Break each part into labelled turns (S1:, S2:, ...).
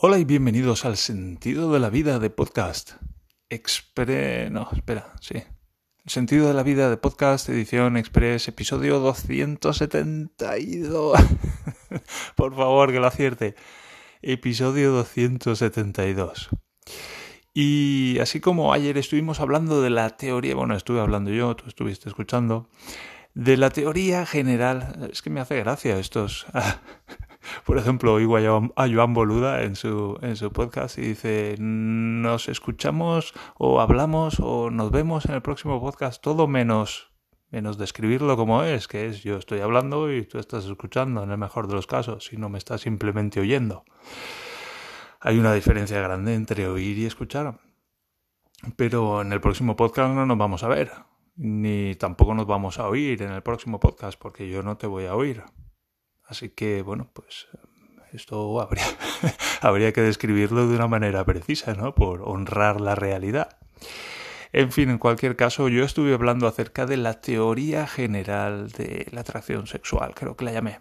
S1: Hola y bienvenidos al Sentido de la Vida de Podcast. Expre... No, espera, sí. El Sentido de la Vida de Podcast, edición Express, episodio 272. Por favor, que lo acierte. Episodio 272. Y así como ayer estuvimos hablando de la teoría, bueno, estuve hablando yo, tú estuviste escuchando, de la teoría general, es que me hace gracia estos por ejemplo, oigo a Joan Boluda en su, en su podcast y dice, nos escuchamos o hablamos o nos vemos en el próximo podcast, todo menos, menos describirlo como es, que es yo estoy hablando y tú estás escuchando en el mejor de los casos, si no me estás simplemente oyendo. Hay una diferencia grande entre oír y escuchar. Pero en el próximo podcast no nos vamos a ver, ni tampoco nos vamos a oír en el próximo podcast, porque yo no te voy a oír. Así que, bueno, pues esto habría, habría que describirlo de una manera precisa, ¿no? Por honrar la realidad. En fin, en cualquier caso, yo estuve hablando acerca de la teoría general de la atracción sexual, creo que la llamé.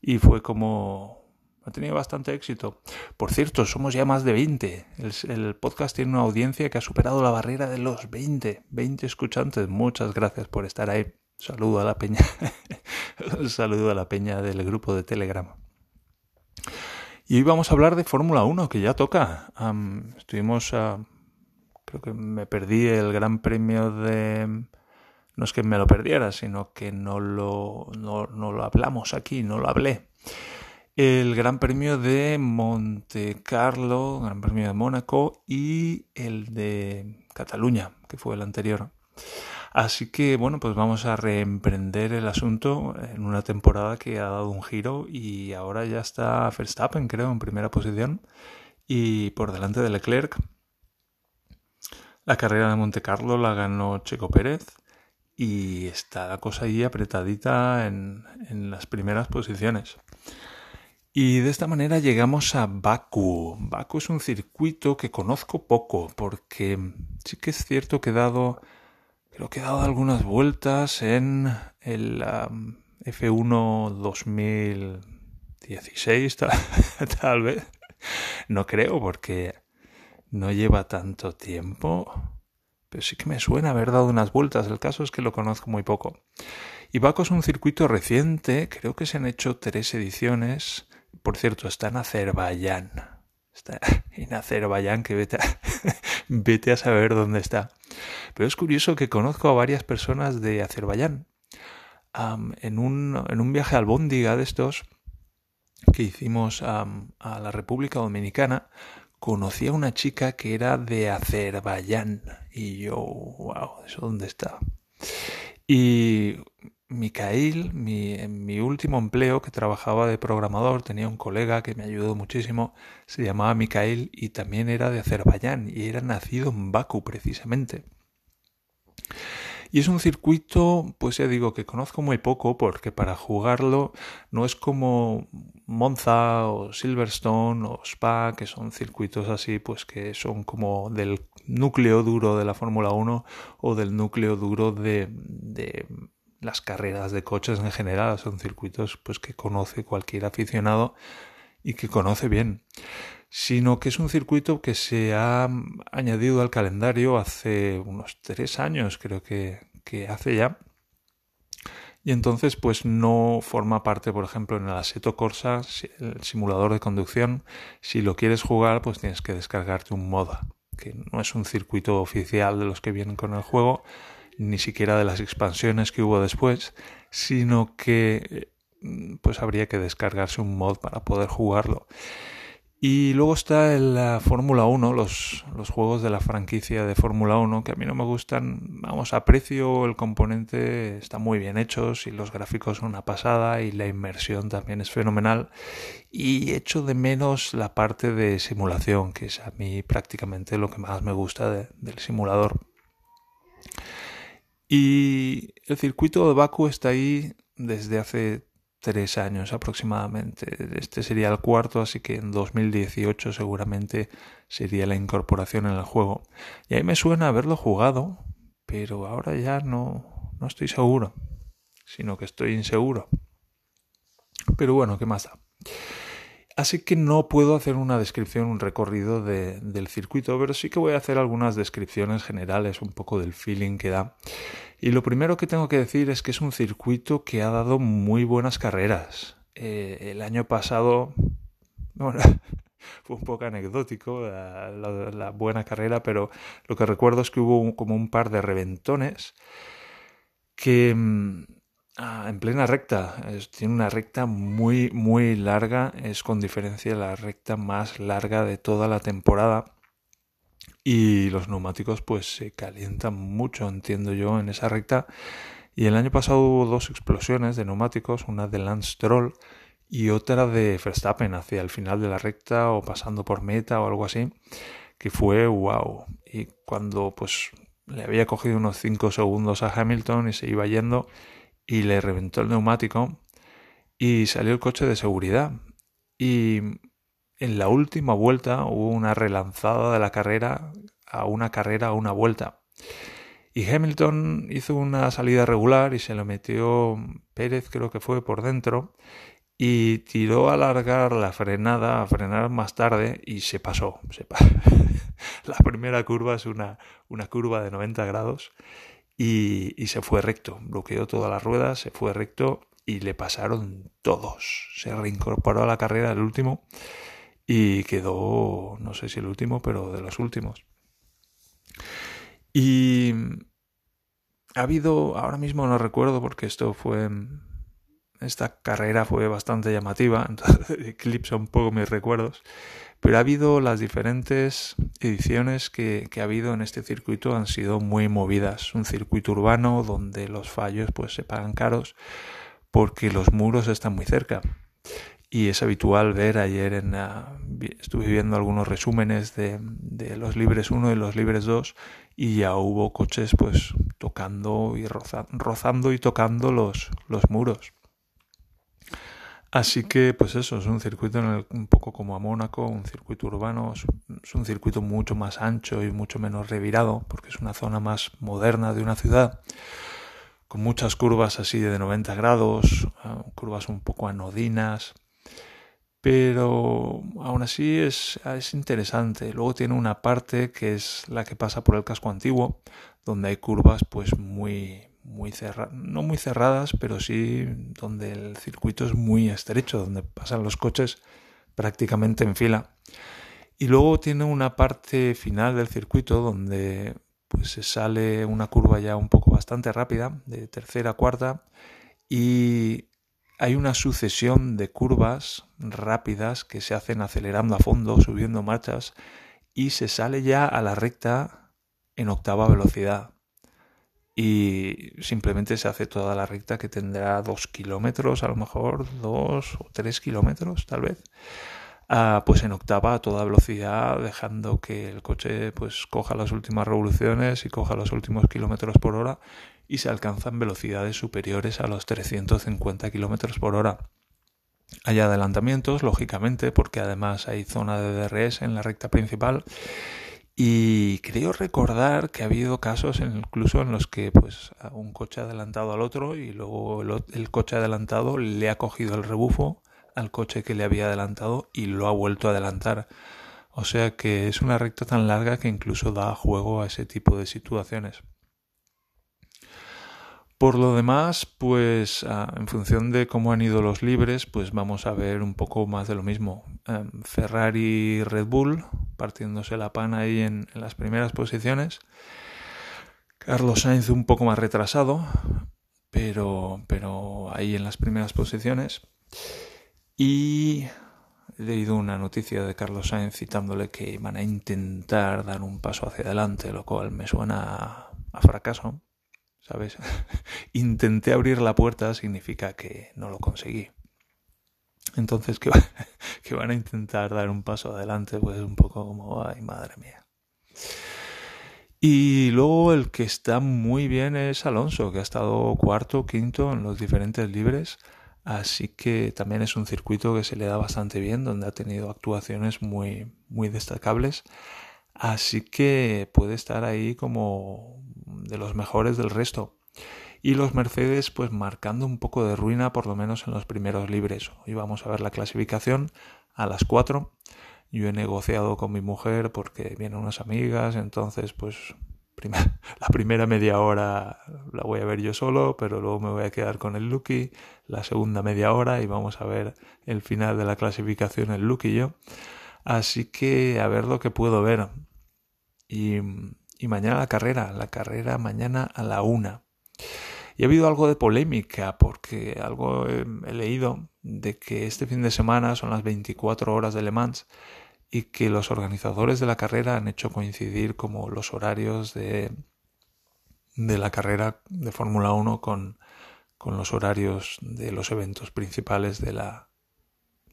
S1: Y fue como... Ha tenido bastante éxito. Por cierto, somos ya más de 20. El, el, podcast tiene una audiencia que ha superado la barrera de los 20. 20 escuchantes. Muchas gracias por estar ahí. Saludo a la peña. saludo a la peña del grupo de Telegram. Y hoy vamos a hablar de Fórmula 1, que ya toca. estuvimos a... Creo que me perdí el Gran Premio de... No es que me lo perdiera, sino que no lo, no, no lo hablamos aquí, no lo hablé. El Gran Premio de Monte Carlo, Gran Premio de Mónaco y el de Cataluña, que fue el anterior. Así que bueno, pues vamos a reemprender el asunto en una temporada que ha dado un giro y ahora ya está Verstappen, creo, en primera posición y por delante de Leclerc. La carrera de Monte Carlo la ganó Checo Pérez y está la cosa ahí apretadita en, en las primeras posiciones. Y de esta manera llegamos a Baku. Baku es un circuito que conozco poco porque sí que es cierto que dado Creo que he dado algunas vueltas en el F1 2016, tal, vez. No creo porque no lleva tanto tiempo. Pero sí que me suena haber dado unas vueltas. El caso es que lo conozco muy poco. Y Baco es un circuito reciente. Creo que se han hecho tres ediciones. Por cierto, está en Azerbaiyán. Está en Azerbaiyán, que vete a, vete a saber dónde está. Pero es curioso que conozco a varias personas de Azerbaiyán. en, un, en un viaje al Bóndiga de estos que hicimos a la República Dominicana, conocí a una chica que era de Azerbaiyán. Y yo, wow, ¿eso dónde está? Y Mikael, mi, en mi último empleo que trabajaba de programador, tenía un colega que me ayudó muchísimo, se llamaba Mikael y también era de Azerbaiyán y era nacido en Baku precisamente. Y es un circuito, pues ya digo, que conozco muy poco porque para jugarlo no es como Monza o Silverstone o Spa, que son circuitos así, pues que son como del núcleo duro de la Fórmula 1 o del núcleo duro de, de las carreras de coches en general. Son circuitos pues que conoce cualquier aficionado y que conoce bien sino que es un circuito que se ha añadido al calendario hace unos tres años, creo que, que hace ya. Y entonces, pues no forma parte, por ejemplo, en el Assetto Corsa, el simulador de conducción. Si lo quieres jugar, pues tienes que descargarte un moda, que no es un circuito oficial de los que vienen con el juego, ni siquiera de las expansiones que hubo después, sino que pues habría que descargarse un mod para poder jugarlo. Y luego está la Fórmula 1, los, los juegos de la franquicia de Fórmula 1, que a mí no me gustan, vamos, aprecio el componente, está muy bien hechos y los gráficos son una pasada y la inmersión también es fenomenal. Y echo de menos la parte de simulación, que es a mí prácticamente lo que más me gusta del simulador. Y el circuito de Baku está ahí desde hace tres años aproximadamente. Este sería el cuarto, así que en 2018 seguramente sería la incorporación en el juego. Y ahí me suena haberlo jugado, pero ahora ya no, no estoy seguro, sino que estoy inseguro. Pero bueno, ¿qué más da? Así que no puedo hacer una descripción, un recorrido de, del circuito, pero sí que voy a hacer algunas descripciones generales, un poco del feeling que da. Y lo primero que tengo que decir es que es un circuito que ha dado muy buenas carreras. Eh, el año pasado, bueno, fue un poco anecdótico la, buena carrera, pero lo que recuerdo es que hubo como un par de reventones que mm, Ah, en plena recta. tiene una recta muy, muy larga. Es con diferencia la recta más larga de toda la temporada. Y los neumáticos pues se calientan mucho, entiendo yo, en esa recta. Y el año pasado hubo dos explosiones de neumáticos, una de Lance Stroll y otra de Verstappen hacia el final de la recta o pasando por meta o algo así, que fue wow. Y cuando pues le había cogido unos 5 segundos a Hamilton y se iba yendo, y le reventó el neumático y salió el coche de seguridad. Y en la última vuelta hubo una relanzada de la carrera a una carrera a una vuelta. Y Hamilton hizo una salida regular y se lo metió Pérez, creo que fue por dentro, y tiró a alargar la frenada, a frenar más tarde y se pasó. Se la primera curva es una, una curva de 90 grados y, se fue recto, bloqueó todas las ruedas, se fue recto y le pasaron todos. Se reincorporó a la carrera el último y quedó, no sé si el último, pero de los últimos. Y ha habido, ahora mismo no recuerdo porque esto fue, esta carrera fue bastante llamativa, entonces eclipsa un poco mis recuerdos, pero ha habido las diferentes ediciones que, ha habido en este circuito han sido muy movidas. Un circuito urbano donde los fallos pues se pagan caros porque los muros están muy cerca. Y es habitual ver ayer en estuve viendo algunos resúmenes de, los libres 1 y los libres 2 y ya hubo coches pues tocando y rozando y tocando los, los muros. Así que, pues eso, es un circuito un poco como a Mónaco, un circuito urbano, es un circuito mucho más ancho y mucho menos revirado, porque es una zona más moderna de una ciudad, con muchas curvas así de 90 grados, ah, curvas un poco anodinas, pero aún así es, es interesante. Luego tiene una parte que es la que pasa por el casco antiguo, donde hay curvas pues muy, muy cerradas, no muy cerradas, pero sí donde el circuito es muy estrecho, donde pasan los coches prácticamente en fila. Y luego tiene una parte final del circuito donde pues se sale una curva ya un poco bastante rápida, de tercera a cuarta, y hay una sucesión de curvas rápidas que se hacen acelerando a fondo, subiendo marchas, y se sale ya a la recta en octava velocidad y simplemente se hace toda la recta que tendrá dos kilómetros, a lo mejor dos o tres kilómetros tal vez, ah, pues en octava a toda velocidad, dejando que el coche pues coja las últimas revoluciones y coja los últimos kilómetros por hora y se alcanzan velocidades superiores a los 350 kilómetros por hora. Hay adelantamientos, lógicamente, porque además hay zona de DRS en la recta principal y creo recordar que ha habido casos incluso en los que pues un coche ha adelantado al otro y luego el, coche adelantado le ha cogido el rebufo al coche que le había adelantado y lo ha vuelto a adelantar. O sea que es una recta tan larga que incluso da juego a ese tipo de situaciones. Por lo demás, pues ah, en función de cómo han ido los libres, pues vamos a ver un poco más de lo mismo. Em, Ferrari Red Bull partiéndose la pana ahí en, las primeras posiciones. Carlos Sainz un poco más retrasado, pero, pero ahí en las primeras posiciones. Y he leído una noticia de Carlos Sainz citándole que van a intentar dar un paso hacia adelante, lo cual me suena a fracaso ¿sabes? Intenté abrir la puerta significa que no lo conseguí. Entonces, que, van a intentar dar un paso adelante, pues un poco como, ay, madre mía. Y luego el que está muy bien es Alonso, que ha estado cuarto, quinto en los diferentes libres. Así que también es un circuito que se le da bastante bien, donde ha tenido actuaciones muy, muy destacables. Así que puede estar ahí como de los mejores del resto. Y los Mercedes pues marcando un poco de ruina por lo menos en los primeros libres. Hoy vamos a ver la clasificación. a las 4. Yo he negociado con mi mujer porque vienen unas amigas, entonces pues la primera media hora la voy a ver yo solo, pero luego me voy a quedar con el Lucky, la segunda media hora y vamos a ver el final de la clasificación el Lucky y yo. Así que a ver lo que puedo ver. Y, y mañana la carrera, la carrera mañana a la una. Y ha habido algo de polémica porque algo he, leído de que este fin de semana son las 24 horas de Le Mans y que los organizadores de la carrera han hecho coincidir como los horarios de, de la carrera de Fórmula 1 con, con los horarios de los eventos principales de la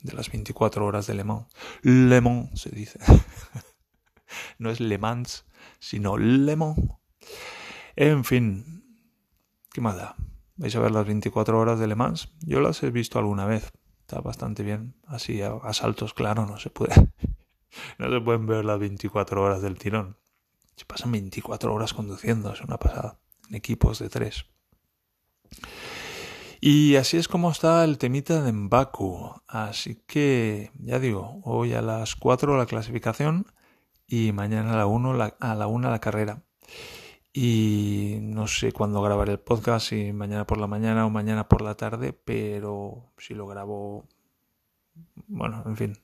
S1: de las 24 horas de Le Mans. Le Mans se dice. no es Le Mans, sino Le Mans. En fin, ¿Qué más da? ¿Vais a ver las 24 horas de Le Mans? Yo las he visto alguna vez. Está bastante bien. Así a, saltos, claro, no se puede. no se pueden ver las 24 horas del tirón. Se pasan 24 horas conduciendo, es una pasada. En equipos de tres. Y así es como está el temita de Mbaku. Así que, ya digo, hoy a las 4 la clasificación y mañana a la 1 la, a la, 1 la carrera y no sé cuándo grabaré el podcast, si mañana por la mañana o mañana por la tarde, pero si lo grabo, bueno, en fin,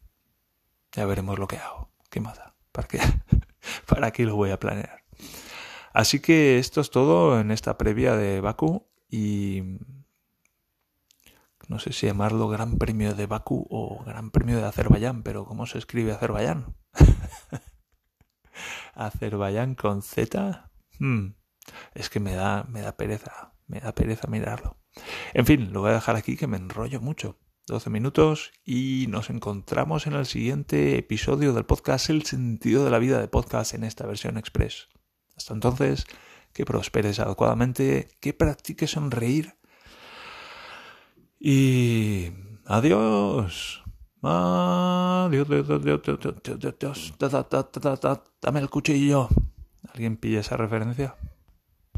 S1: ya veremos lo que hago. ¿Qué más da? ¿Para qué? ¿Para qué lo voy a planear? Así que esto es todo en esta previa de Baku y no sé si llamarlo Gran Premio de Baku o Gran Premio de Azerbaiyán, pero ¿cómo se escribe Azerbaiyán? Azerbaiyán con Z Hmm. es que me da, me da pereza, me da pereza mirarlo. En fin, lo voy a dejar aquí que me enrollo mucho. 12 minutos y nos encontramos en el siguiente episodio del podcast El sentido de la vida de podcast en esta versión express. Hasta entonces, que prosperes adecuadamente, que practiques sonreír y adiós, adiós, dame el cuchillo. ¿Alguien pilla esa referencia?